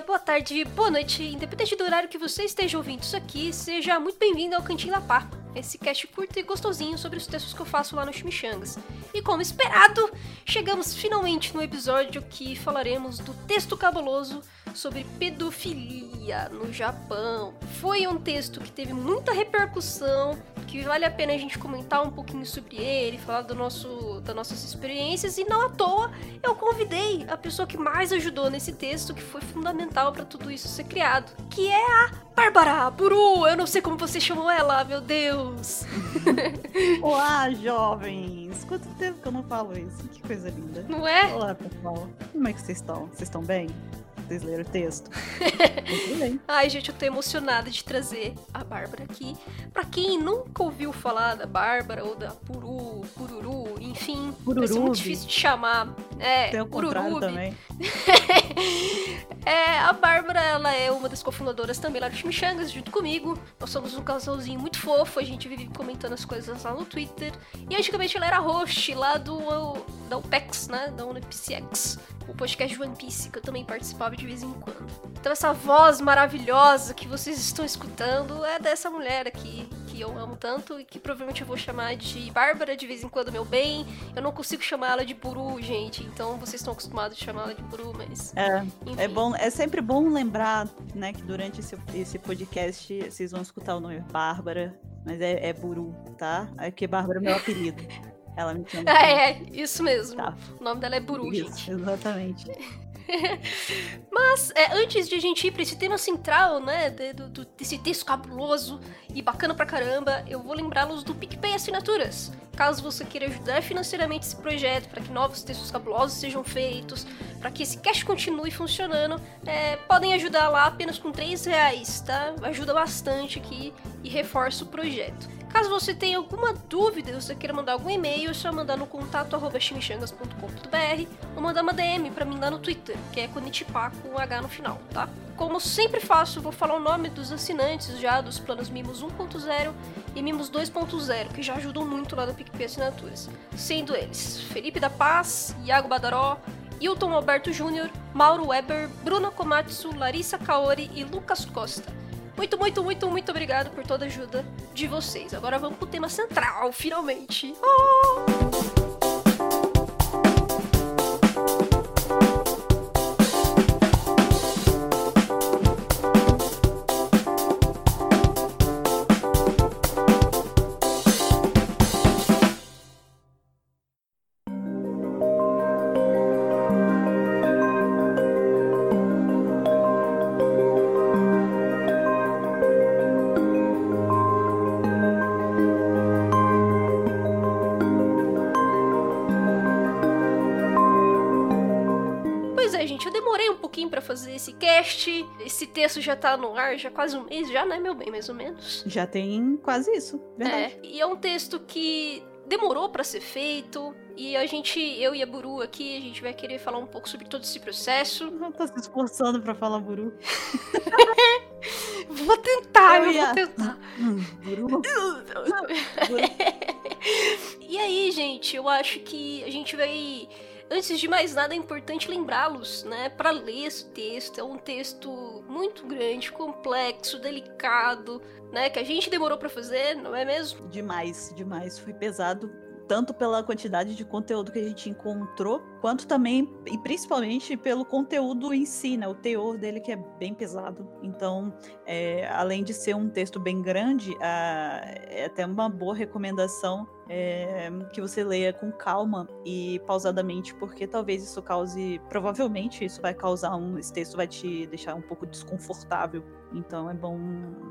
boa tarde, boa noite, independente do horário que você esteja ouvindo isso aqui, seja muito bem-vindo ao Cantinho da Pá, esse cast curto e gostosinho sobre os textos que eu faço lá no Chimichangas. E como esperado, chegamos finalmente no episódio que falaremos do texto cabuloso sobre pedofilia no Japão. Foi um texto que teve muita repercussão, que vale a pena a gente comentar um pouquinho sobre ele, falar do nosso, das nossas experiências, e não à toa eu convidei a pessoa que mais ajudou nesse texto, que foi fundamental para tudo isso ser criado, que é a Bárbara Buru. Eu não sei como você chamou ela, meu Deus. Olá, jovens. Quanto tempo que eu não falo isso? Que coisa linda. Não é? Olá, pessoal. Como é que vocês estão? Vocês estão bem? Vocês leram o texto. Ai, gente, eu tô emocionada de trazer a Bárbara aqui. Pra quem nunca ouviu falar da Bárbara ou da Puru, Pururu, enfim, vai ser muito difícil de chamar. É, Tem o Pururu também. é, a Bárbara, ela é uma das cofundadoras também lá do Chimichangas, junto comigo. Nós somos um casalzinho muito fofo, a gente vive comentando as coisas lá no Twitter. E antigamente ela era host lá do da UPEX, né, da UNPCX o podcast One Piece, que eu também participava de vez em quando. Então essa voz maravilhosa que vocês estão escutando é dessa mulher aqui, que eu amo tanto e que provavelmente eu vou chamar de Bárbara de vez em quando, meu bem. Eu não consigo chamar ela de Buru, gente, então vocês estão acostumados a chamar ela de Buru, mas... É, é, bom, é sempre bom lembrar, né, que durante esse, esse podcast vocês vão escutar o nome Bárbara, mas é, é Buru, tá? É que Bárbara é meu apelido. Ela me chama. É, é, isso mesmo. Tá. O nome dela é Buru, isso, gente. Exatamente. Mas, é, antes de a gente ir para esse tema central, né, do, do, desse texto cabuloso e bacana pra caramba, eu vou lembrá-los do PicPay Assinaturas. Caso você queira ajudar financeiramente esse projeto, para que novos textos cabulosos sejam feitos, para que esse cash continue funcionando, é, podem ajudar lá apenas com 3 reais, tá? Ajuda bastante aqui e reforça o projeto. Caso você tenha alguma dúvida, você queira mandar algum e-mail, é só mandar no contato ou mandar uma DM para mim lá no Twitter, que é Konitipá com H no final, tá? Como sempre faço, vou falar o nome dos assinantes já dos planos Mimos 1.0 e Mimos 2.0, que já ajudam muito lá no PicPay Assinaturas. Sendo eles Felipe da Paz, Iago Badaró, Hilton Alberto Júnior, Mauro Weber, Bruna Komatsu, Larissa Kaori e Lucas Costa. Muito, muito, muito, muito obrigado por toda a ajuda de vocês. Agora vamos pro tema central, finalmente. Oh! Esse texto já tá no ar já quase um mês, já, né, meu bem, mais ou menos. Já tem quase isso, verdade. É, e é um texto que demorou para ser feito. E a gente, eu e a Buru aqui, a gente vai querer falar um pouco sobre todo esse processo. Não tô se esforçando para falar Buru. vou tentar, eu, eu vou tentar. Hum, buru. e aí, gente, eu acho que a gente vai antes de mais nada, é importante lembrá-los, né, para ler esse texto. É um texto muito grande, complexo, delicado, né, que a gente demorou para fazer, não é mesmo? Demais, demais. Foi pesado tanto pela quantidade de conteúdo que a gente encontrou, quanto também e principalmente pelo conteúdo em si, né? O teor dele que é bem pesado. Então, é, além de ser um texto bem grande, é até uma boa recomendação é, que você leia com calma e pausadamente, porque talvez isso cause, provavelmente isso vai causar um, esse texto vai te deixar um pouco desconfortável. Então é bom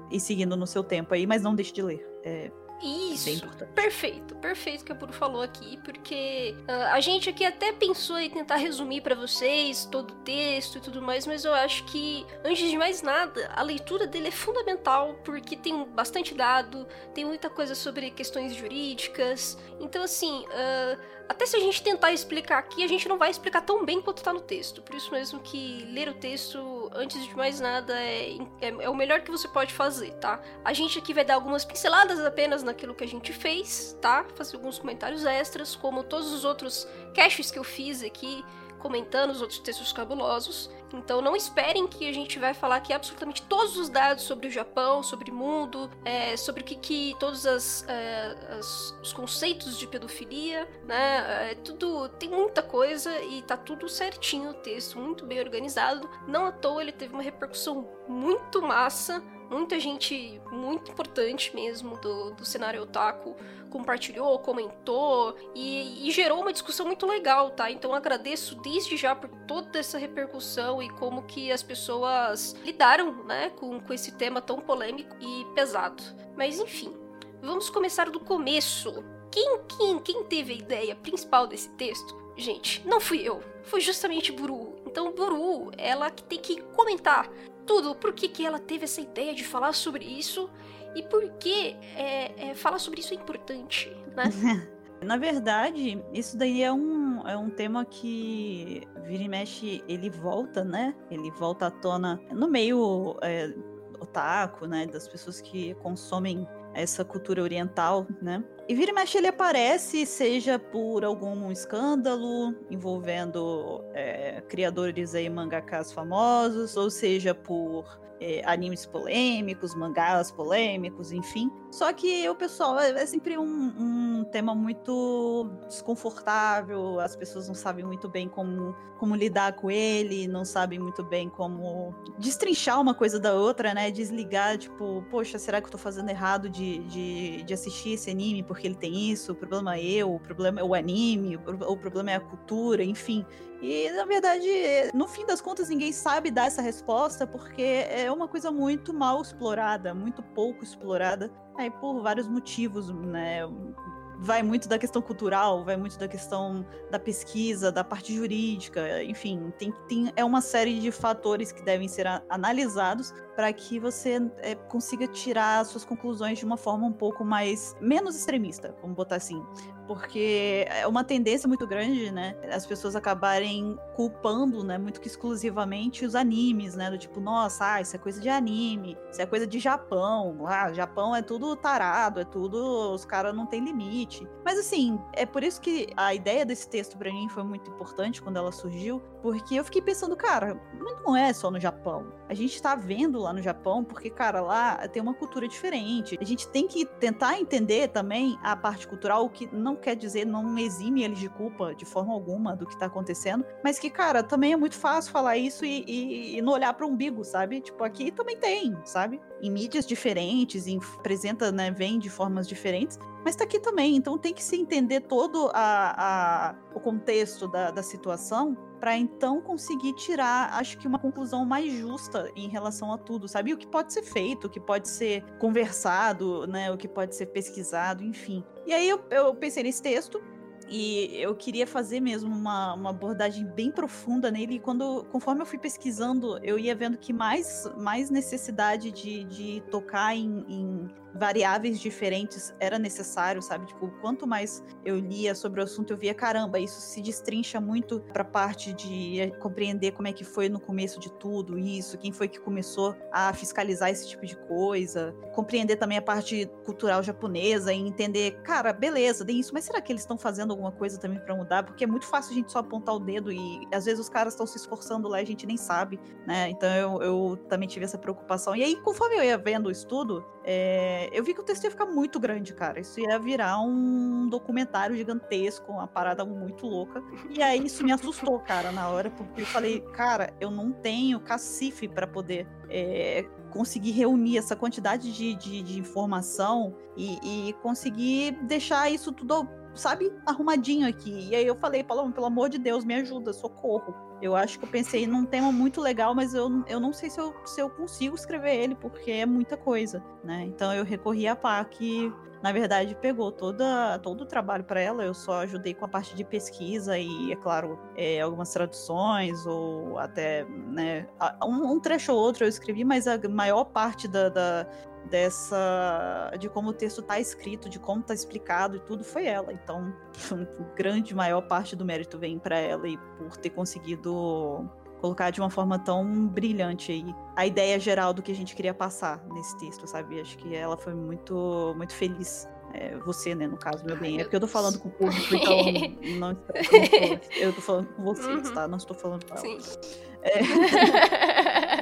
ir seguindo no seu tempo aí, mas não deixe de ler. É, isso, perfeito, perfeito que a Puro falou aqui, porque uh, a gente aqui até pensou em tentar resumir para vocês todo o texto e tudo mais, mas eu acho que, antes de mais nada, a leitura dele é fundamental, porque tem bastante dado, tem muita coisa sobre questões jurídicas, então assim, uh, até se a gente tentar explicar aqui, a gente não vai explicar tão bem quanto tá no texto. Por isso mesmo que ler o texto, antes de mais nada, é, é, é, o melhor que você pode fazer, tá? A gente aqui vai dar algumas pinceladas apenas naquilo que a gente fez, tá? Fazer alguns comentários extras, como todos os outros caches que eu fiz aqui comentando os outros textos cabulosos. Então não esperem que a gente vai falar aqui absolutamente todos os dados sobre o Japão, sobre o mundo, é, sobre o que, que todos as, é, as, os conceitos de pedofilia, né? É, tudo tem muita coisa e tá tudo certinho o texto, muito bem organizado. Não à toa ele teve uma repercussão muito massa muita gente muito importante mesmo do, do cenário otaku compartilhou, comentou e, e, gerou uma discussão muito legal, tá? Então agradeço desde já por toda essa repercussão e como que as pessoas lidaram, né, com, com esse tema tão polêmico e pesado. Mas enfim, vamos começar do começo. Quem, quem, quem teve a ideia principal desse texto? Gente, não fui eu. Foi justamente Buru. Então, Buru, ela que tem que comentar tudo, por que, que ela teve essa ideia de falar sobre isso e por que é, é, falar sobre isso é importante, né? Na verdade, isso daí é um, é um tema que vira e mexe, ele volta, né? Ele volta à tona no meio é, otaku, né? Das pessoas que consomem essa cultura oriental, né? E vira e mexe ele aparece, seja por algum escândalo envolvendo é, criadores aí mangakas famosos, ou seja por é, animes polêmicos, mangás polêmicos, enfim. Só que o pessoal é, é sempre um, um, tema muito desconfortável, as pessoas não sabem muito bem como, como lidar com ele, não sabem muito bem como destrinchar uma coisa da outra, né? Desligar, tipo, poxa, será que eu tô fazendo errado de, de, de assistir esse anime porque ele tem isso? O problema é eu, o problema é o anime, o problema é a cultura, enfim. E, na verdade, no fim das contas, ninguém sabe dar essa resposta porque é uma coisa muito mal explorada, muito pouco explorada, aí por vários motivos, né? Vai muito da questão cultural, vai muito da questão da pesquisa, da parte jurídica, enfim, tem, tem é uma série de fatores que devem ser a, analisados para que você é, consiga tirar suas conclusões de uma forma um pouco mais menos extremista, vamos botar assim, porque é uma tendência muito grande, né, as pessoas acabarem culpando, né, muito que exclusivamente os animes, né, do tipo, nossa, ah, isso é coisa de anime, isso é coisa de Japão, ah, Japão é tudo tarado, é tudo, os caras não tem limite. Mas assim, é por isso que a ideia desse texto para mim foi muito importante quando ela surgiu, porque eu fiquei pensando, cara, não é só no Japão. A gente tá vendo lá no Japão, porque, cara, lá tem uma cultura diferente. A gente tem que tentar entender também a parte cultural, o que não quer dizer, não exime eles de culpa de forma alguma do que tá acontecendo, mas que, cara, também é muito fácil falar isso e, e, e não olhar para o umbigo, sabe? Tipo, aqui também tem, sabe? Em mídias diferentes, em, apresenta, né, vem de formas diferentes, mas tá aqui também. Então tem que se entender todo a, a o contexto da, da situação para então conseguir tirar, acho que uma conclusão mais justa em relação a tudo, sabe? O que pode ser feito, o que pode ser conversado, né? O que pode ser pesquisado, enfim. E aí eu, eu pensei nesse texto, e eu queria fazer mesmo uma, uma abordagem bem profunda nele. E quando, conforme eu fui pesquisando, eu ia vendo que mais, mais necessidade de, de tocar em, em variáveis diferentes era necessário, sabe? Tipo, quanto mais eu lia sobre o assunto, eu via, caramba, isso se destrincha muito pra parte de eh, compreender como é que foi no começo de tudo isso, quem foi que começou a fiscalizar esse tipo de coisa, compreender também a parte cultural japonesa e entender, cara, beleza, tem isso, mas será que eles estão fazendo alguma coisa também para mudar? Porque é muito fácil a gente só apontar o dedo e às vezes os caras estão se esforçando lá e a gente nem sabe, né? Então eu, eu também tive essa preocupação. E aí, conforme eu ia vendo o estudo, é, eu vi que o texto ia ficar muito grande, cara. Isso ia virar um documentário gigantesco, uma parada muito louca. E aí isso me assustou, cara, na hora, porque eu falei, cara, eu não tenho cacife para poder é, conseguir reunir essa quantidade de, de, de informação e, e, conseguir deixar isso tudo, sabe, arrumadinho aqui. E aí eu falei, Paloma, pelo amor de Deus, me ajuda, socorro. Eu acho que eu pensei num tema muito legal, mas eu, eu não sei se eu, se eu consigo escrever ele, porque é muita coisa, né? Então eu recorri a Pá, que na verdade pegou toda, todo o trabalho para ela, eu só ajudei com a parte de pesquisa e, é claro, é, algumas traduções ou até né, um, um, trecho ou outro eu escrevi, mas a maior parte da, da dessa de como o texto está escrito, de como está explicado e tudo foi ela. Então, grande maior parte do mérito vem para ela e por ter conseguido colocar de uma forma tão brilhante aí a ideia geral do que a gente queria passar nesse texto, sabe? Acho que ela foi muito muito feliz É, você, né, no caso, meu bem. É porque eu tô falando com o público, então não, não eu tô falando com vocês, uhum. tá? Não estou falando com ela. Sim. É...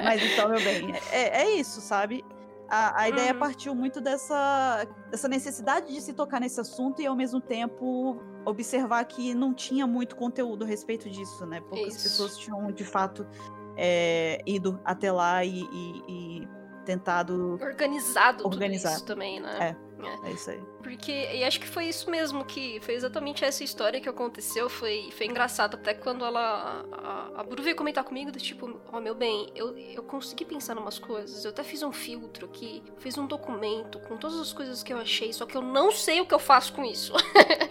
Mas então, meu bem, é, é isso, sabe? A, a ideia uhum. partiu muito dessa, dessa necessidade de se tocar nesse assunto e, ao mesmo tempo, observar que não tinha muito conteúdo a respeito disso, né? Poucas Isso. pessoas tinham, de fato, é, ido até lá e, e, e tentado... Organizado organizar. isso também, né? É. É. é isso aí. Porque, e acho que foi isso mesmo, que foi exatamente essa história que aconteceu. Foi, foi engraçado até quando ela. A, a Bru veio comentar comigo do tipo, ó, oh, meu bem, eu, eu consegui pensar em umas coisas. Eu até fiz um filtro aqui, fiz um documento com todas as coisas que eu achei, só que eu não sei o que eu faço com isso.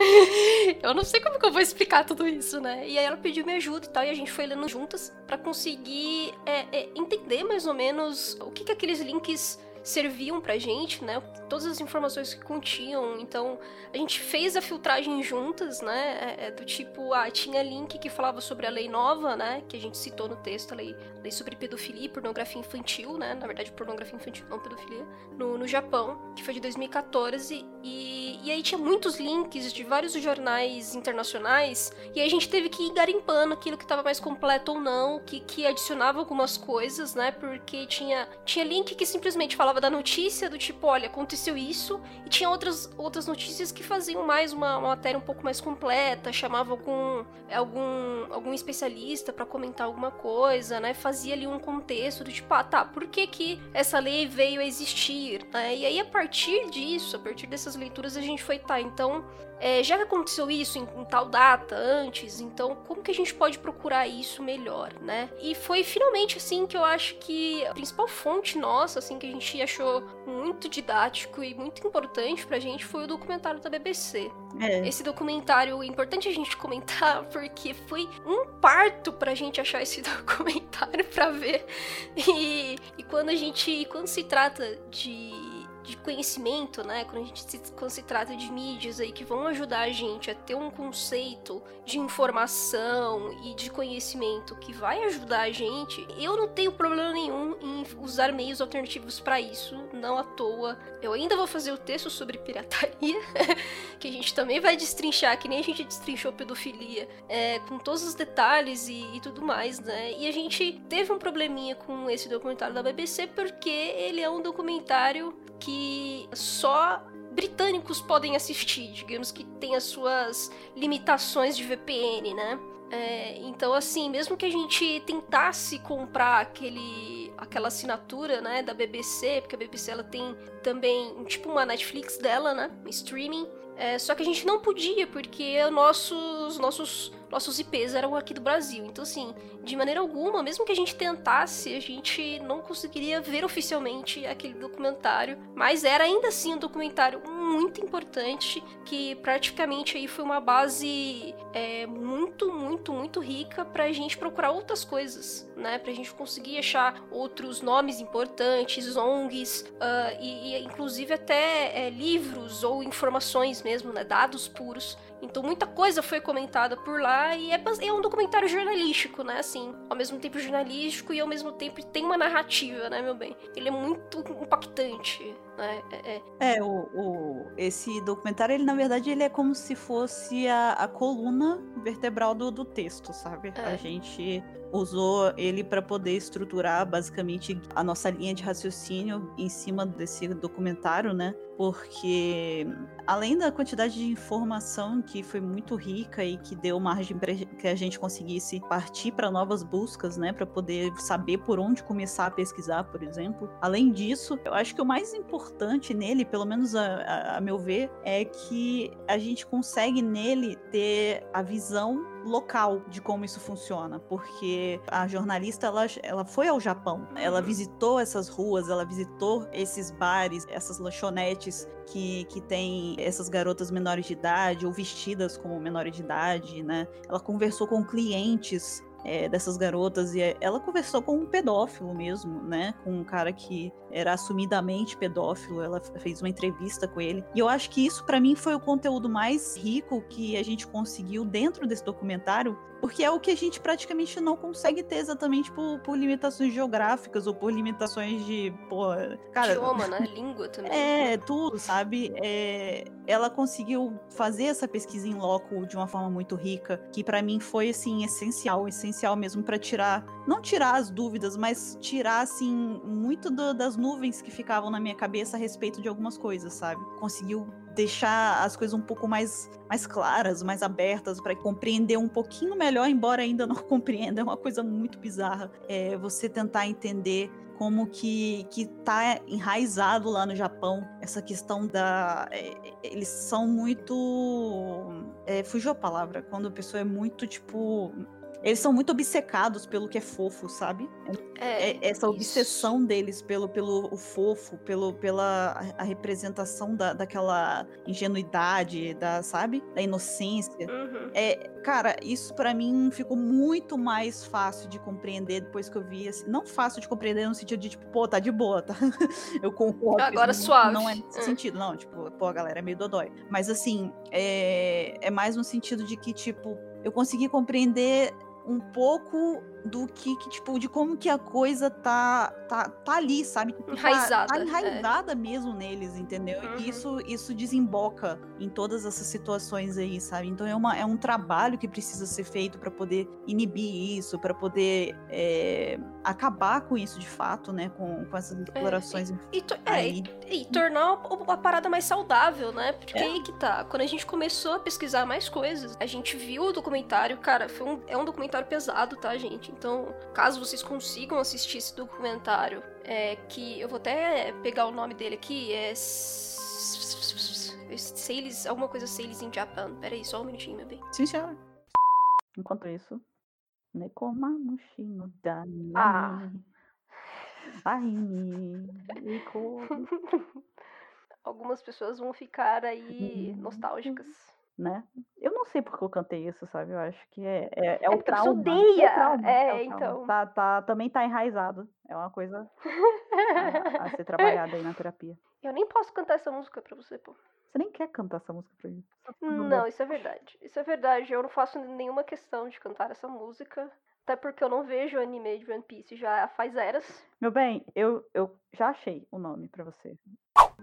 eu não sei como que eu vou explicar tudo isso, né? E aí ela pediu minha ajuda e tal, e a gente foi lendo juntas para conseguir é, é, entender mais ou menos o que, que aqueles links serviam pra gente, né? Todas as informações que continham. Então, a gente fez a filtragem juntas, né? É, é, do tipo, ah, tinha link que falava sobre a lei nova, né? Que a gente citou no texto, a lei, lei sobre pedofilia e pornografia infantil, né? Na verdade, pornografia infantil, não pedofilia. No, no Japão, que foi de 2014. E, e aí tinha muitos links de vários jornais internacionais. E aí a gente teve que ir garimpando aquilo que estava mais completo ou não, que, que adicionava algumas coisas, né? Porque tinha, tinha link que simplesmente falava da notícia do tipo, olha, aconteceu isso, e tinha outras, outras notícias que faziam mais uma, uma matéria um pouco mais completa, chamava algum, algum, algum especialista para comentar alguma coisa, né? Fazia ali um contexto do tipo, ah, tá, por que que essa lei veio a existir, né? E aí, a partir disso, a partir dessas leituras, a gente foi, tá, então é, já aconteceu isso em, em, tal data antes, então como que a gente pode procurar isso melhor, né? E foi finalmente assim que eu acho que a principal fonte nossa, assim, que a gente achou muito didático e muito importante pra gente foi o documentário da BBC. É. Esse documentário, é importante a gente comentar, porque foi um parto pra gente achar esse documentário pra ver. E, e quando a gente. Quando se trata de de conhecimento, né? Quando, a gente se, quando se trata de mídias aí que vão ajudar a gente a ter um conceito de informação e de conhecimento que vai ajudar a gente, eu não tenho problema nenhum em usar meios alternativos para isso, não à toa. Eu ainda vou fazer o texto sobre pirataria, que a gente também vai destrinchar, que nem a gente destrinchou pedofilia, é, com todos os detalhes e, e tudo mais, né? E a gente teve um probleminha com esse documentário da BBC porque ele é um documentário que só britânicos podem assistir, digamos que tem as suas limitações de VPN, né? É, então, assim, mesmo que a gente tentasse comprar aquele, aquela assinatura, né, da BBC, porque a BBC ela tem também, tipo, uma Netflix dela, né, streaming, é, só que a gente não podia, porque nossos, nossos nossos IPs eram aqui do Brasil. Então, assim, de maneira alguma, mesmo que a gente tentasse, a gente não conseguiria ver oficialmente aquele documentário. Mas era ainda assim um documentário muito importante, que praticamente aí foi uma base é, muito, muito, muito rica pra gente procurar outras coisas, né? Pra gente conseguir achar outros nomes importantes, ONGs, uh, e, e, inclusive até é, livros ou informações mesmo, né? Dados puros então muita coisa foi comentada por lá e é, é, um documentário jornalístico, né? Assim, ao mesmo tempo jornalístico e ao mesmo tempo tem uma narrativa, né, meu bem? Ele é muito impactante. Né? É, é. é o, o, esse documentário, ele na verdade, ele é como se fosse a, a coluna vertebral do, do texto, sabe? É. A gente usou ele para poder estruturar basicamente a nossa linha de raciocínio em cima desse documentário, né? Porque além da quantidade de informação que foi muito rica e que deu margem para que a gente conseguisse partir para novas buscas, né, para poder saber por onde começar a pesquisar, por exemplo. Além disso, eu acho que o mais importante nele, pelo menos a, a, a meu ver, é que a gente consegue nele ter a visão local de como isso funciona, porque a jornalista ela, ela foi ao Japão, ela visitou essas ruas, ela visitou esses bares, essas lanchonetes que, que tem essas garotas menores de idade ou vestidas como menores de idade, né? Ela conversou com clientes é, dessas garotas e ela conversou com um pedófilo mesmo, né? Com um cara que era assumidamente pedófilo. Ela fez uma entrevista com ele e eu acho que isso para mim foi o conteúdo mais rico que a gente conseguiu dentro desse documentário, porque é o que a gente praticamente não consegue ter exatamente por, por limitações geográficas ou por limitações de, cara, Idioma, né? Língua também. É, tudo, sabe? É, ela conseguiu fazer essa pesquisa em loco de uma forma muito rica, que para mim foi assim essencial, essencial mesmo para tirar, não tirar as dúvidas, mas tirar assim muito do, das nuvens que ficavam na minha cabeça a respeito de algumas coisas, sabe? Conseguiu deixar as coisas um pouco mais, mais claras, mais abertas, para compreender um pouquinho melhor, embora ainda não compreenda. É uma coisa muito bizarra. É você tentar entender como que, que tá enraizado lá no Japão essa questão da. É, eles são muito. É, fugiu a palavra. Quando a pessoa é muito, tipo. Eles são muito obcecados pelo que é fofo, sabe? É, É- essa obsessão deles pelo, pelo o fofo, pelo, pela a representação da, daquela ingenuidade, da, sabe? Da inocência. Uhum. É, cara, isso pra mim ficou muito mais fácil de compreender depois que eu vi. Assim, não fácil de compreender no sentido de, tipo, pô, tá de boa, tá? Eu concordo. Agora isso suave. Não é nesse Hum. sentido, não. Tipo, pô, a galera é meio dodói. Mas assim, é, é mais no sentido de que, tipo, eu consegui compreender um pouco do que, que, tipo, de como que a coisa tá, tá, tá ali, sabe? Tipo, tá- Enraizada, Tá, é. enraizada mesmo neles, entendeu? Uhum. E isso, isso desemboca em todas essas situações aí, sabe? Então é, uma, é um trabalho que precisa ser feito para poder inibir isso, para poder é, acabar com isso de fato, né? Com, com essas explorações. E, to- é, e, e tornar a, parada mais saudável, né? Porque É. aí que tá. Quando a gente começou a pesquisar mais coisas, a gente viu o documentário, cara, foi um- é um documentário pesado, tá, gente? Então, caso vocês consigam assistir esse documentário, é que eu vou até pegar o nome dele aqui, é. Sales, alguma coisa Sales in Japan. Pera aí, só um minutinho, meu bem. Sim, senhora. Enquanto isso, Nekomamushi no Dani. Ah. Ai, Nico. Algumas pessoas vão ficar aí Uhum. nostálgicas. Né? Eu não sei porque eu cantei isso, sabe? Eu acho que é, é, é É o trauma. odeia. É, trauma, É, o trauma. então. Tá, tá, também tá enraizado. É uma coisa a, a ser trabalhada aí na terapia. Eu nem posso cantar essa música pra você, pô. Você nem quer cantar essa música pra mim. Dando Não, isso é verdade. Isso é verdade. Eu não faço nenhuma questão de cantar essa música. Até porque eu não vejo anime de One Piece já faz eras. Meu bem, eu, eu já achei o nome pra você.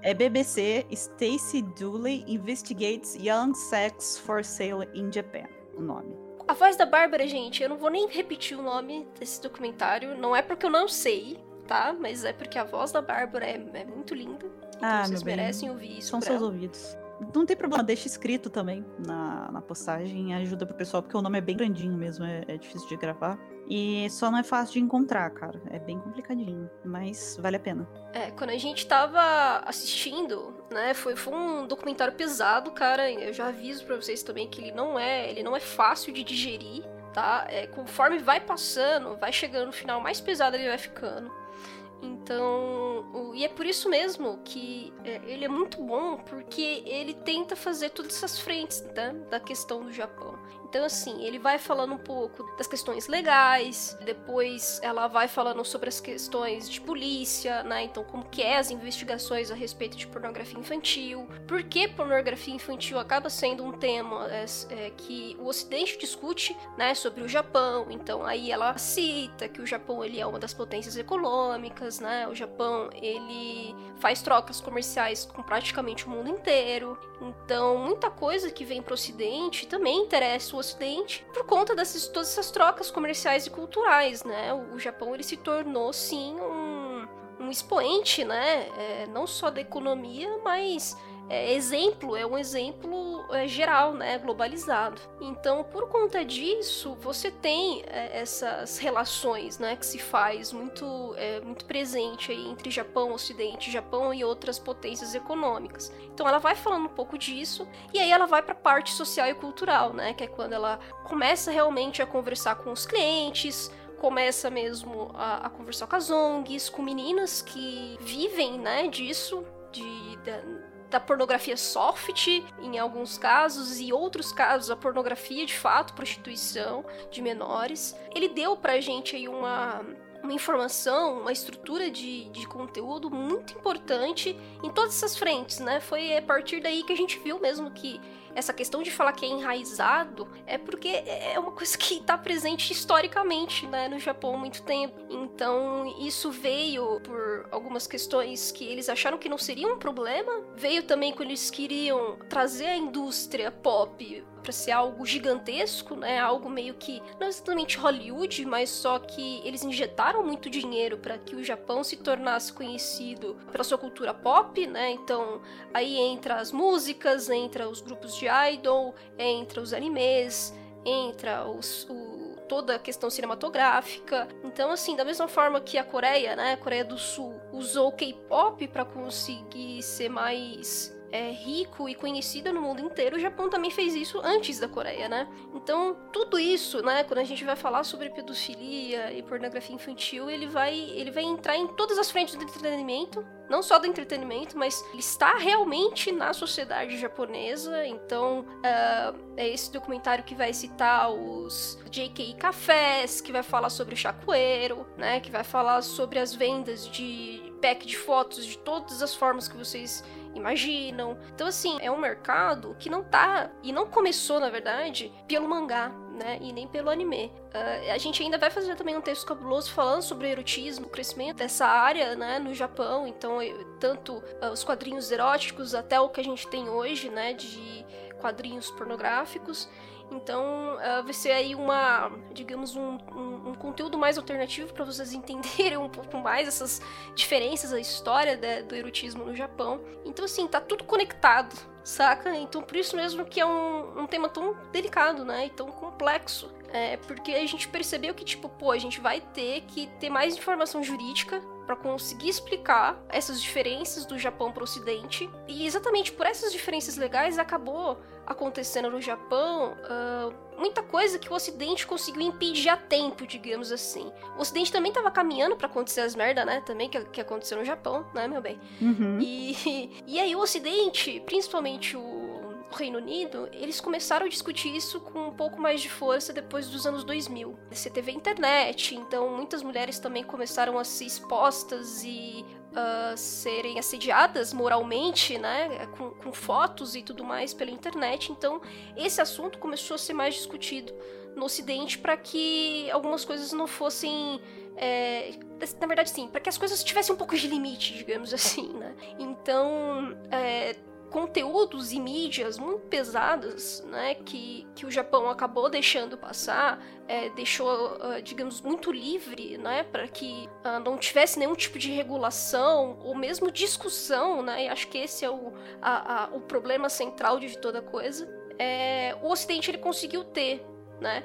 É BBC Stacy Dooley Investigates Young Sex for Sale in Japan. O nome. A voz da Bárbara, gente, eu não vou nem repetir o nome desse documentário. Não é porque eu não sei, tá? Mas é porque a voz da Bárbara é, é muito linda. Então Ah, vocês bem, merecem ouvir isso. São seus ela. ouvidos. Não tem problema, deixa escrito também na, na postagem, ajuda pro pessoal, porque o nome é bem grandinho mesmo, é, é difícil de gravar. E só não é fácil de encontrar, cara. É bem complicadinho, mas vale a pena. É, quando a gente tava assistindo, né, foi, foi um documentário pesado, cara. Eu já aviso pra vocês também que ele não é, ele não é fácil de digerir, tá? É, conforme vai passando, vai chegando no final, mais pesado ele vai ficando. Então, e é por isso mesmo que é, ele é muito bom, porque ele tenta fazer todas essas frentes né, da questão do Japão. Então, assim, ele vai falando um pouco das questões legais, depois ela vai falando sobre as questões de polícia, né? Então, como que é as investigações a respeito de pornografia infantil, por que pornografia infantil acaba sendo um tema é, é, que o Ocidente discute, né, sobre o Japão. Então, aí ela cita que o Japão ele é uma das potências econômicas, né? O Japão ele faz trocas comerciais com praticamente o mundo inteiro. Então, muita coisa que vem para o Ocidente também interessa o Ocidente por conta dessas todas essas trocas comerciais e culturais, né? O, o Japão ele se tornou sim um, um expoente, né? É, não só da economia, mas é, exemplo, é um exemplo é, geral, né? Globalizado. Então, por conta disso, você tem é, essas relações, né? Que se faz muito, é, muito presente aí entre Japão, Ocidente, Japão e outras potências econômicas. Então, ela vai falando um pouco disso e aí ela vai para a parte social e cultural, né? Que é quando ela começa realmente a conversar com os clientes, começa mesmo a, a conversar com as ONGs, com meninas que vivem, né, disso, de, da, da pornografia soft, em alguns casos, e outros casos a pornografia de fato, prostituição de menores. Ele deu pra gente aí uma uma informação, uma estrutura de, de conteúdo muito importante em todas essas frentes, né? Foi a partir daí que a gente viu mesmo que essa questão de falar que é enraizado é porque é uma coisa que está presente historicamente, né, no Japão há muito tempo. Então, isso veio por algumas questões que eles acharam que não seria um problema, veio também quando eles queriam trazer a indústria pop para ser algo gigantesco, né? Algo meio que não exatamente Hollywood, mas só que eles injetaram muito dinheiro para que o Japão se tornasse conhecido pela sua cultura pop, né? Então, aí entra as músicas, entra os grupos de idol, entra os animes, entra os, o, toda a questão cinematográfica. Então, assim, da mesma forma que a Coreia, né, a Coreia do Sul, usou o K-pop para conseguir ser mais é, rico e conhecida no mundo inteiro, o Japão também fez isso antes da Coreia, né? Então, tudo isso, né, quando a gente vai falar sobre pedofilia e pornografia infantil, ele vai, ele vai entrar em todas as frentes do entretenimento, não só do entretenimento, mas ele está realmente na sociedade japonesa. Então, uh, é esse documentário que vai citar os JKI cafés, que vai falar sobre o chacoeiro, né, que vai falar sobre as vendas de pack de fotos de todas as formas que vocês imaginam. Então, assim, é um mercado que não tá, e não começou, na verdade, pelo mangá, né? E nem pelo anime. Uh, a gente ainda vai fazer também um texto cabuloso falando sobre erotismo, o crescimento dessa área, né, no Japão. Então, tanto uh, os quadrinhos eróticos até o que a gente tem hoje, né, de quadrinhos pornográficos. Então, uh, vai ser aí uma, digamos, um, um, um conteúdo mais alternativo para vocês entenderem um pouco mais essas diferenças, a história do erotismo no Japão. Então, assim, tá tudo conectado, saca? Então, por isso mesmo que é um, um tema tão delicado, né? E tão complexo. É, porque a gente percebeu que, tipo, pô, a gente vai ter que ter mais informação jurídica para conseguir explicar essas diferenças do Japão para o Ocidente. E exatamente por essas diferenças legais acabou acontecendo no Japão uh, muita coisa que o Ocidente conseguiu impedir a tempo, digamos assim. O Ocidente também estava caminhando para acontecer as merda, né? Também que, que aconteceu no Japão, né, meu bem? Uhum. E, e aí o Ocidente, principalmente o Reino Unido, eles começaram a discutir isso com um pouco mais de força depois dos anos 2000. Você teve a internet, então muitas mulheres também começaram a ser expostas e uh, serem assediadas moralmente, né, com, com fotos e tudo mais pela internet. Então, esse assunto começou a ser mais discutido no Ocidente para que algumas coisas não fossem é, na verdade, sim, para que as coisas tivessem um pouco de limite, digamos assim, né? Então, é, conteúdos e mídias muito pesadas, né, que, que o Japão acabou deixando passar, é, deixou, uh, digamos, muito livre, né, para que uh, não tivesse nenhum tipo de regulação ou mesmo discussão, né, e acho que esse é o, a, a, o problema central de toda coisa. É, o Ocidente ele conseguiu ter, né,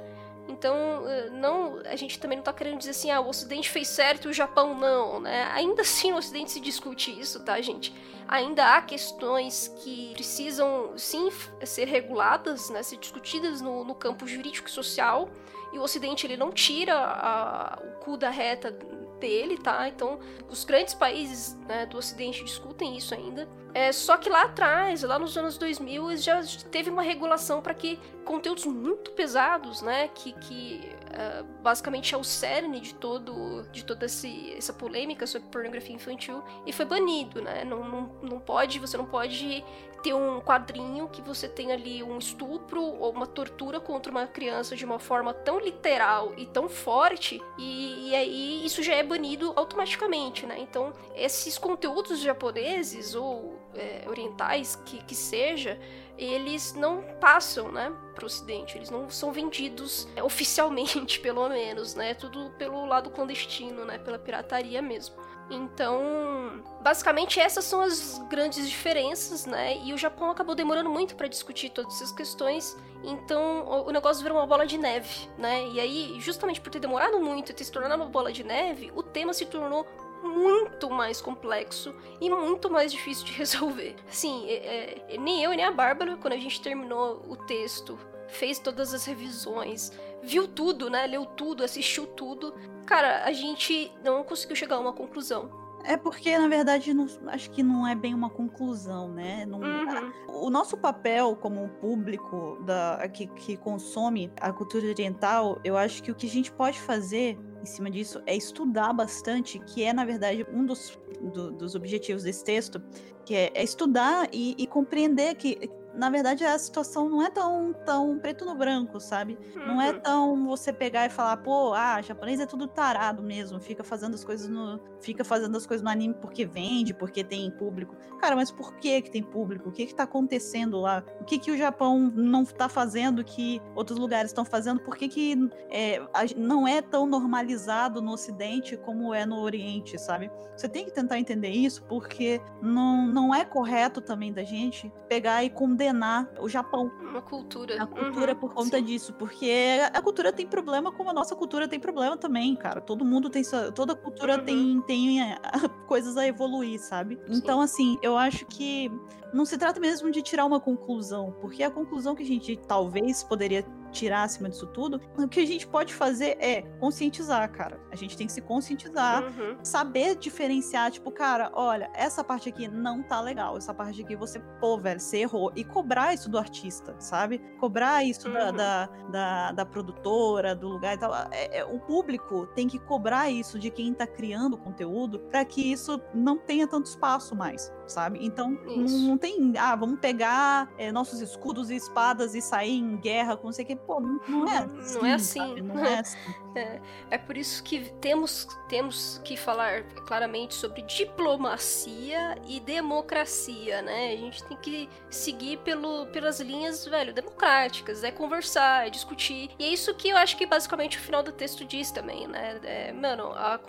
então, não, a gente também não está querendo dizer assim, ah, o Ocidente fez certo e o Japão não, né? Ainda assim, no Ocidente se discute isso, tá, gente? Ainda há questões que precisam, sim, ser reguladas, né? Ser discutidas no, no campo jurídico e social. E o Ocidente, ele não tira a, o cu da reta dele, tá? Então, os grandes países né, do Ocidente discutem isso ainda. É, só que lá atrás, lá nos anos 2000, já teve uma regulação para que conteúdos muito pesados, né, que, que uh, basicamente é o cerne de todo de toda esse, essa polêmica sobre pornografia infantil, e foi banido, né? Não, não, não pode, você não pode ter um quadrinho que você tem ali um estupro ou uma tortura contra uma criança de uma forma tão literal e tão forte, e, e aí isso já é banido automaticamente, né? Então, esses conteúdos japoneses ou é, orientais que, que seja, eles não passam, né, para o Ocidente. Eles não são vendidos é, oficialmente, pelo menos, né? Tudo pelo lado clandestino, né? Pela pirataria mesmo. Então, basicamente essas são as grandes diferenças, né? E o Japão acabou demorando muito para discutir todas essas questões. Então, o negócio virou uma bola de neve, né? E aí, justamente por ter demorado muito e ter se tornado uma bola de neve, o tema se tornou muito mais complexo e muito mais difícil de resolver. Assim, é, é, nem eu nem a Bárbara, quando a gente terminou o texto, fez todas as revisões, viu tudo, né? Leu tudo, assistiu tudo. Cara, a gente não conseguiu chegar a uma conclusão. É porque, na verdade, não, acho que não é bem uma conclusão, né? Não, uhum. O nosso papel como público da, que, que consome a cultura oriental, eu acho que o que a gente pode fazer em cima disso é estudar bastante, que é, na verdade, um dos, do, dos objetivos desse texto, que é, é estudar e, e, compreender que na verdade, a situação não é tão, tão preto no branco, sabe? Uhum. Não é uhum. tão você pegar e falar, pô, ah, japonês é tudo tarado mesmo, fica fazendo as coisas no. Fica fazendo as coisas no anime porque vende, porque tem público. Cara, mas por que que tem público? O que que tá acontecendo lá? O que que o Japão não tá fazendo que outros lugares estão fazendo? Por que que é, não é tão normalizado no Ocidente como é no Oriente, sabe? Você tem que tentar entender isso, porque não, não é correto também da gente pegar e condenar condenar o Japão. Uma cultura. A cultura uhum, por conta sim. disso. Porque a cultura tem problema como a nossa cultura tem problema também, cara. Todo mundo tem. Toda cultura uhum. tem, tem coisas a evoluir, sabe? Sim. Então, assim, eu acho que não se trata mesmo de tirar uma conclusão, porque a conclusão que a gente talvez poderia tirar acima disso tudo, o que a gente pode fazer é conscientizar, cara. A gente tem que se conscientizar, uhum. saber diferenciar, tipo, cara, olha, essa parte aqui não tá legal, essa parte aqui você, pô, velho, você errou. E cobrar isso do artista, sabe? Cobrar isso uhum. da, da, da, da, produtora, do lugar e tal. É, é, o público tem que cobrar isso de quem tá criando conteúdo para que isso não tenha tanto espaço mais, sabe? Então, não, não, tem, ah, vamos pegar é, nossos escudos e espadas e sair em guerra com não sei o que pô, não, não é assim. Não é assim. Não é assim. É, é por isso que temos, temos que falar claramente sobre diplomacia e democracia, né? A gente tem que seguir pelo, pelas linhas, velho, democráticas, é conversar, é discutir. E é isso que eu acho que basicamente o final do texto diz também, né? É, mano, a,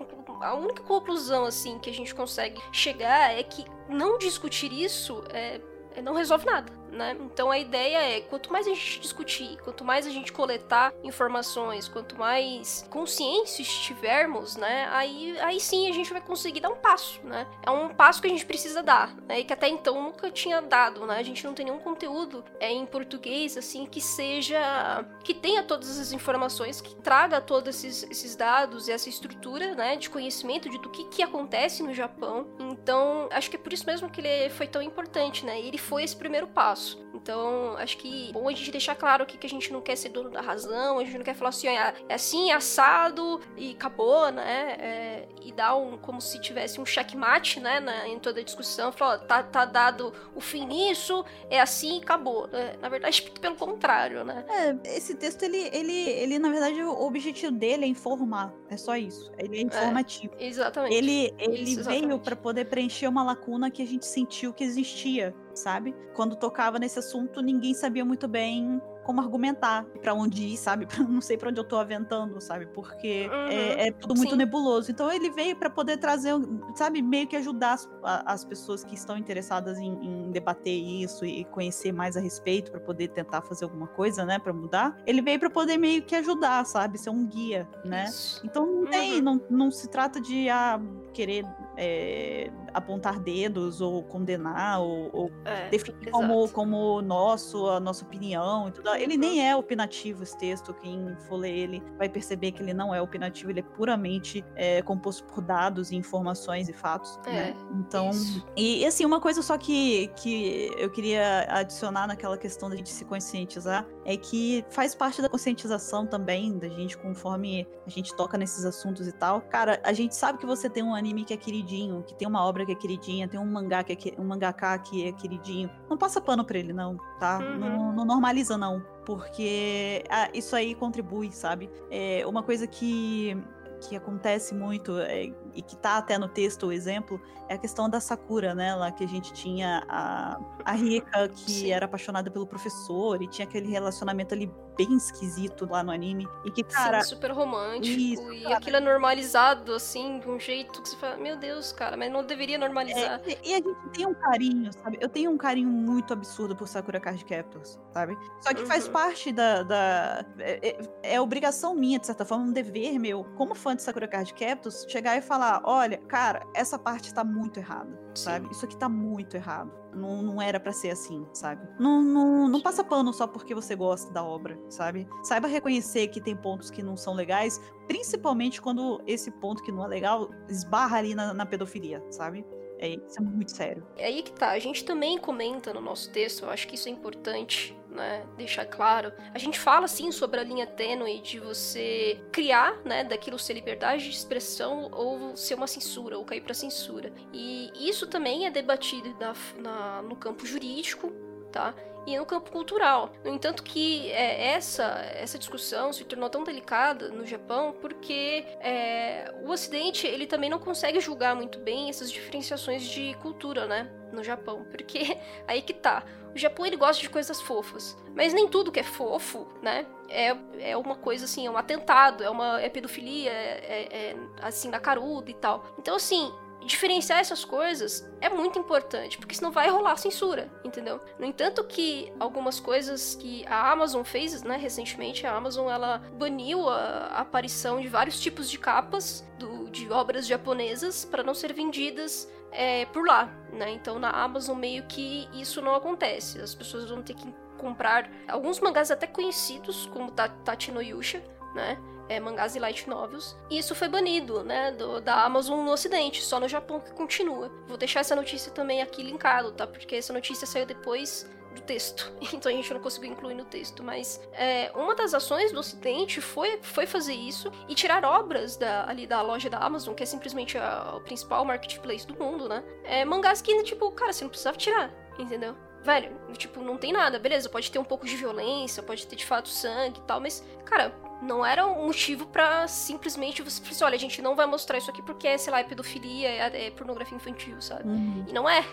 a única conclusão, assim, que a gente consegue chegar é que não discutir isso é, é não resolve nada né? Então a ideia é, quanto mais a gente discutir, quanto mais a gente coletar informações, quanto mais consciência estivermos, né? Aí, aí sim a gente vai conseguir dar um passo, né? É um passo que a gente precisa dar, né? E que até então nunca tinha dado, né? A gente não tem nenhum conteúdo é, em português, assim, que seja... que tenha todas as informações, que traga todos esses, esses dados e essa estrutura, né? De conhecimento de do que, que acontece no Japão. Então, acho que é por isso mesmo que ele foi tão importante, né? Ele foi esse primeiro passo passo. Então, acho que é bom a gente deixar claro aqui que a gente não quer ser dono da razão, a gente não quer falar assim, é assim, é assado e acabou, né? É, e dar um, como se tivesse um checkmate, né? Na, em toda a discussão, falar, ó, tá, tá dado o fim nisso, é assim e acabou. Né? Na verdade, pelo contrário, né? É, esse texto, ele, ele, ele, na verdade, o objetivo dele é informar. É só isso. Ele é, é informativo. É, exatamente. Ele, ele isso, veio para poder preencher uma lacuna que a gente sentiu que existia sabe? Quando tocava nesse assunto, ninguém sabia muito bem como argumentar, para onde ir, sabe? Não sei para onde eu tô aventando, sabe? Porque é, uhum, é, é, tudo muito sim. nebuloso. Então ele veio para poder trazer, sabe, meio que ajudar as, as pessoas que estão interessadas em, em, debater isso e conhecer mais a respeito para poder tentar fazer alguma coisa, né, para mudar. Ele veio para poder meio que ajudar, sabe? Ser um guia, né? Isso. Então não tem, uhum. não, não se trata de ah, querer é, apontar dedos ou condenar ou, ou é, definir como, como nosso, a nossa opinião e tudo. Ele uhum. nem é opinativo esse texto, quem for ler ele vai perceber que ele não é opinativo, ele é puramente é, composto por dados e informações e fatos, é, né? Então, e assim, uma coisa só que, que eu queria adicionar naquela questão da gente se conscientizar é que faz parte da conscientização também da gente conforme a gente toca nesses assuntos e tal. Cara, a gente sabe que você tem um anime que é queridinho, que tem uma obra que é queridinha, tem um mangá que é um mangaká que é queridinho. Não passa pano pra ele, não, tá? Uhum. Não, não, normaliza, não. Porque ah, isso aí contribui, sabe? É uma coisa que que acontece muito é, e que tá até no texto o exemplo é a questão da Sakura, né? Lá que a gente tinha a, a Rika que Sim. era apaixonada pelo professor e tinha aquele relacionamento ali bem esquisito lá no anime. E que, cara. Sim, super romântico. Isso, e cara. aquilo é normalizado, assim, de um jeito que você fala, meu Deus, cara, mas não deveria normalizar. É, e a gente tem um carinho, sabe? Eu tenho um carinho muito absurdo por Sakura Card Captors, sabe? Só que uhum. faz parte da. da é, é, é, obrigação minha, de certa forma, um dever meu, como fã de Sakura Card Captors, chegar e falar: olha, cara, essa parte tá muito errada, Sim. sabe? Isso aqui tá muito errado. Não, não era para ser assim, sabe? Não, não, não passa pano só porque você gosta da obra, sabe? Saiba reconhecer que tem pontos que não são legais, principalmente quando esse ponto que não é legal esbarra ali na, na pedofilia, sabe? É, isso é muito sério. É aí que tá. A gente também comenta no nosso texto, eu acho que isso é importante né, deixar claro. A gente fala sim sobre a linha tênue de você criar, né, daquilo ser liberdade de expressão ou ser uma censura ou cair para censura. E isso também é debatido na, na, no campo jurídico, tá? E no campo cultural. No entanto, que é, essa, essa discussão se tornou tão delicada no Japão porque é, o Ocidente ele também não consegue julgar muito bem essas diferenciações de cultura, né? No Japão, porque aí que tá. O Japão ele gosta de coisas fofas, mas nem tudo que é fofo, né? É, é uma coisa assim, é um atentado, é uma é pedofilia, é, é, é assim na caruda e tal. Então assim, diferenciar essas coisas é muito importante, porque senão vai rolar censura, entendeu? No entanto que algumas coisas que a Amazon fez, né, recentemente, a Amazon ela baniu a, aparição de vários tipos de capas do, de obras japonesas para não ser vendidas é, por lá, né? Então na Amazon meio que isso não acontece. As pessoas vão ter que comprar alguns mangás até conhecidos, como Tati no Yusha, né? É, mangás e light novels. E isso foi banido, né, do, da Amazon no Ocidente, só no Japão que continua. Vou deixar essa notícia também aqui linkado, tá? Porque essa notícia saiu depois do texto, então a gente não conseguiu incluir no texto, mas é, uma das ações do Ocidente foi, foi fazer isso e tirar obras da, ali da loja da Amazon, que é simplesmente a, o principal marketplace do mundo, né? É, mangás que, tipo, cara, você não precisava tirar, entendeu? Velho, tipo, não tem nada, beleza, pode ter um pouco de violência, pode ter de fato sangue e tal, mas, cara, não era um motivo para simplesmente você falar assim, olha, a gente não vai mostrar isso aqui porque, sei lá, é pedofilia, é, é pornografia infantil, sabe? Uhum. E não é.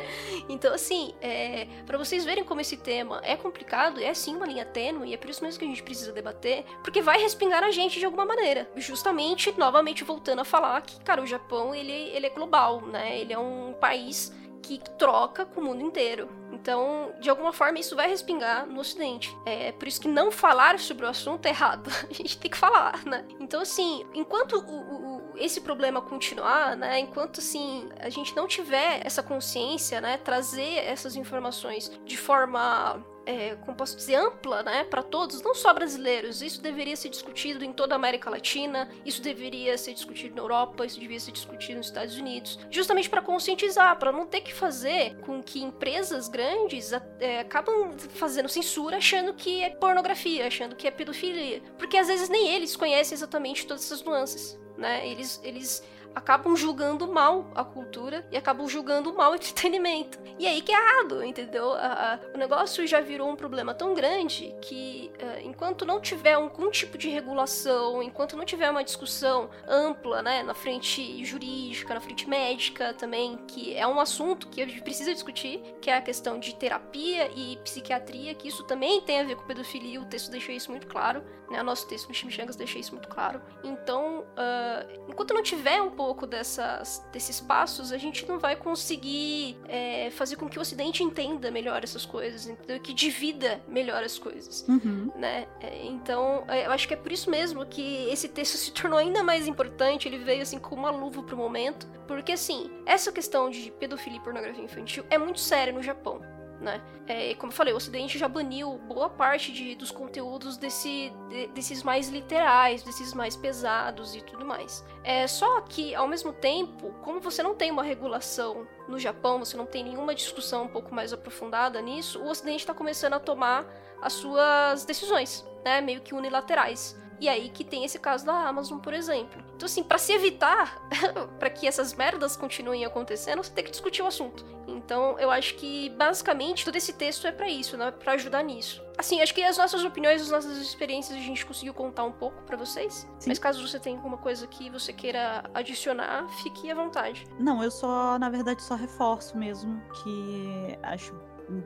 então, assim, é, para vocês verem como esse tema é complicado, é sim uma linha tênue, e é por isso mesmo que a gente precisa debater, porque vai respingar a gente de alguma maneira. Justamente, novamente, voltando a falar que, cara, o Japão, ele, ele é global, né? Ele é um país que troca com o mundo inteiro. Então, de alguma forma, isso vai respingar no Ocidente. É por isso que não falar sobre o assunto é errado. A gente tem que falar, né? Então, assim, enquanto o, o, esse problema continuar, né? Enquanto, assim, a gente não tiver essa consciência, né? Trazer essas informações de forma é, como posso dizer, ampla, né, para todos, não só brasileiros. Isso deveria ser discutido em toda a América Latina, isso deveria ser discutido na Europa, isso deveria ser discutido nos Estados Unidos, justamente para conscientizar, para não ter que fazer com que empresas grandes é, acabam fazendo censura achando que é pornografia, achando que é pedofilia, porque às vezes nem eles conhecem exatamente todas essas nuances, né? Eles, eles acabam julgando mal a cultura e acabam julgando mal o entretenimento. E aí que é errado, entendeu? A, a, o negócio já virou um problema tão grande que uh, enquanto não tiver algum tipo de regulação, enquanto não tiver uma discussão ampla, né, na frente jurídica, na frente médica também, que é um assunto que a gente precisa discutir, que é a questão de terapia e psiquiatria, que isso também tem a ver com pedofilia, o texto deixa isso muito claro, né, o nosso texto no Chimichangas deixa isso muito claro. Então, uh, enquanto não tiver um pouco pouco dessas, desses passos, a gente não vai conseguir é, fazer com que o Ocidente entenda melhor essas coisas, entendeu? Que divida melhor as coisas, uhum. né? É, então, é, eu acho que é por isso mesmo que esse texto se tornou ainda mais importante, ele veio assim com uma luva pro momento, porque assim, essa questão de pedofilia e pornografia infantil é muito séria no Japão né? É, como eu falei, o Ocidente já baniu boa parte de, dos conteúdos desse, de, desses mais literais, desses mais pesados e tudo mais. É só que, ao mesmo tempo, como você não tem uma regulação no Japão, você não tem nenhuma discussão um pouco mais aprofundada nisso, o Ocidente está começando a tomar as suas decisões, né? Meio que unilaterais. E aí que tem esse caso da Amazon, por exemplo. Então, assim, para se evitar, para que essas merdas continuem acontecendo, você tem que discutir o assunto. Então, eu acho que, basicamente, todo esse texto é para isso, né? Pra ajudar nisso. Assim, acho que as nossas opiniões, as nossas experiências, a gente conseguiu contar um pouco para vocês. Sim. Mas caso você tenha alguma coisa que você queira adicionar, fique à vontade. Não, eu só, na verdade, só reforço mesmo que acho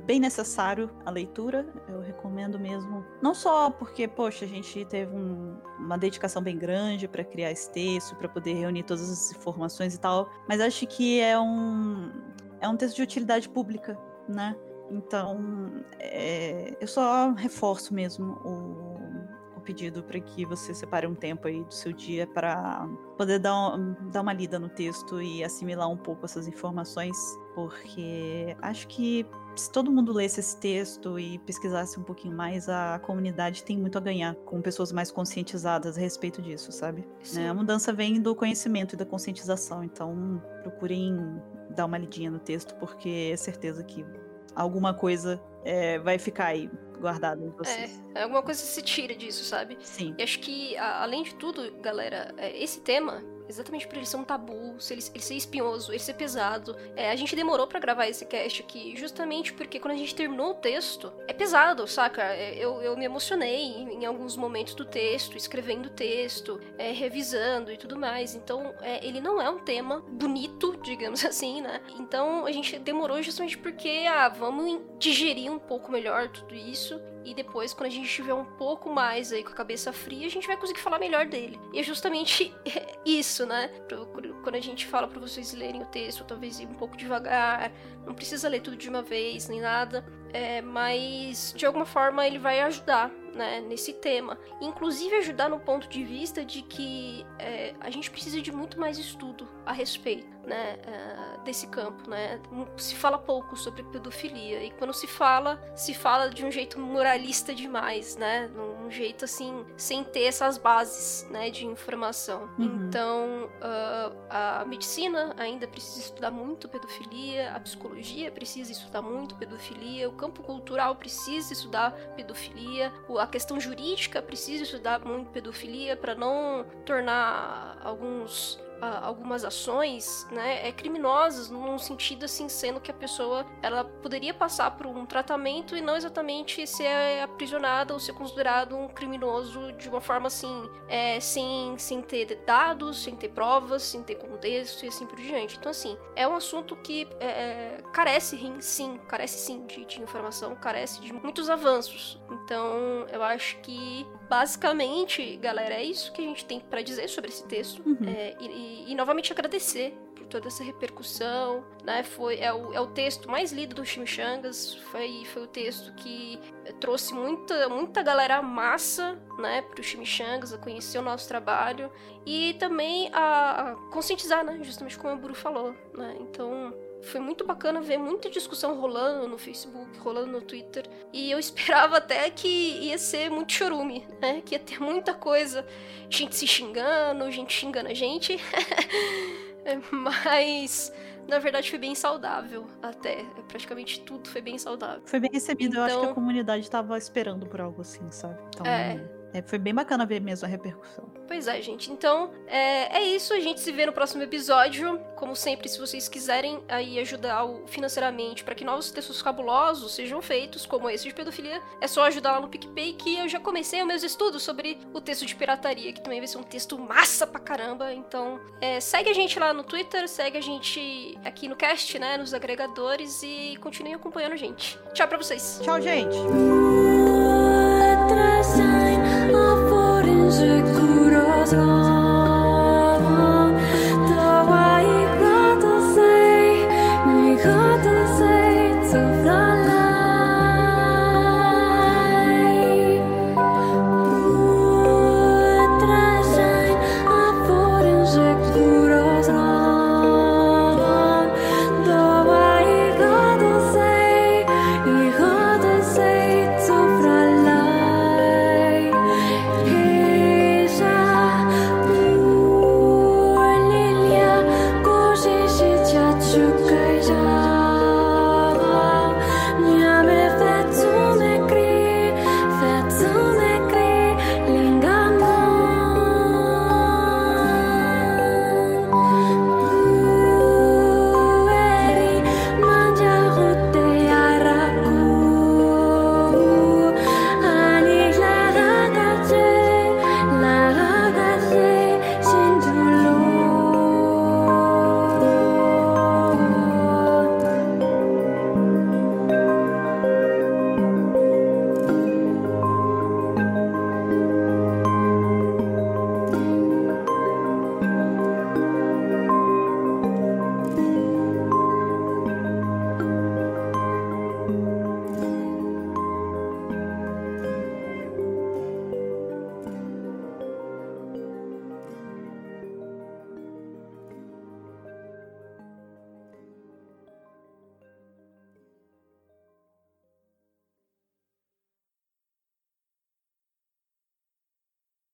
bem necessário a leitura. Eu recomendo mesmo. Não só porque, poxa, a gente teve um, uma dedicação bem grande para criar esse texto, para poder reunir todas as informações e tal, mas acho que é um, é um texto de utilidade pública, né? Então, é, eu só reforço mesmo o, o pedido para que você separe um tempo aí do seu dia para poder dar, dar uma lida no texto e assimilar um pouco essas informações, porque acho que se todo mundo lesse esse texto e pesquisasse um pouquinho mais, a comunidade tem muito a ganhar com pessoas mais conscientizadas a respeito disso, sabe? É, a mudança vem do conhecimento e da conscientização, então procurem dar uma lidinha no texto, porque é certeza que alguma coisa é, vai ficar aí guardado em vocês. É, alguma coisa se tira disso, sabe? Sim. E acho que, além de tudo, galera, é, esse tema exatamente por ele ser um tabu, ele, ele ser espinhoso, ele ser pesado. É, a gente demorou para gravar esse cast aqui, justamente porque quando a gente terminou o texto, é pesado, saca? É, eu, eu me emocionei em, em, alguns momentos do texto, escrevendo o texto, é, revisando e tudo mais. Então, é, ele não é um tema bonito, digamos assim, né? Então, a gente demorou justamente porque, ah, vamos digerir um pouco melhor tudo isso e depois, quando a gente tiver um pouco mais aí com a cabeça fria, a gente vai conseguir falar melhor dele. E é justamente isso, né? Quando a gente fala para vocês lerem o texto, talvez ir um pouco devagar, não precisa ler tudo de uma vez, nem nada. É, mas de alguma forma ele vai ajudar né, nesse tema. Inclusive ajudar no ponto de vista de que é, a gente precisa de muito mais estudo a respeito né, uh, desse campo, né? Se fala pouco sobre pedofilia e quando se fala, se fala de um jeito moralista demais, né? Um jeito assim, sem ter essas bases, né, de informação. Uhum. Então, uh, a medicina ainda precisa estudar muito pedofilia, a psicologia precisa estudar muito pedofilia, o campo cultural precisa estudar pedofilia, a questão jurídica precisa estudar muito pedofilia para não tornar alguns algumas ações, né, é criminosas num sentido assim, sendo que a pessoa ela poderia passar por um tratamento e não exatamente ser aprisionada ou ser considerado um criminoso de uma forma assim, é, sem, sem ter dados, sem ter provas, sem ter contexto e assim por diante. Então assim, é um assunto que é, é carece sim, carece sim de, de informação, carece de muitos avanços. Então eu acho que basicamente, galera, é isso que a gente tem para dizer sobre esse texto. Uhum. É, e, e, novamente agradecer por toda essa repercussão, né? Foi, é, o, é o texto mais lido do Chimichangas, foi, foi o texto que trouxe muita, muita galera massa, né, pro Chimichangas, a conhecer o nosso trabalho e também a, a conscientizar, né, justamente como a Buru falou, né? Então, foi muito bacana ver muita discussão rolando no Facebook, rolando no Twitter. E eu esperava até que ia ser muito chorume, né? Que ia ter muita coisa. Gente se xingando, gente xingando a gente. Mas na verdade foi bem saudável até. Praticamente tudo foi bem saudável. Foi bem recebido. Então... Eu acho que a então comunidade estava esperando por algo assim, sabe? Então, é. É, foi bem bacana ver mesmo a repercussão. Pois é, gente. Então, é, é isso. A gente se vê no próximo episódio. Como sempre, se vocês quiserem aí ajudar financeiramente para que novos textos cabulosos sejam feitos, como esse de pedofilia, é só ajudar lá no PicPay, que eu já comecei os meus estudos sobre o texto de pirataria, que também vai ser um texto massa pra caramba. Então, é, segue a gente lá no Twitter, segue a gente aqui no cast, né, nos agregadores e continue acompanhando a gente. Tchau pra vocês. Tchau, gente. was gone.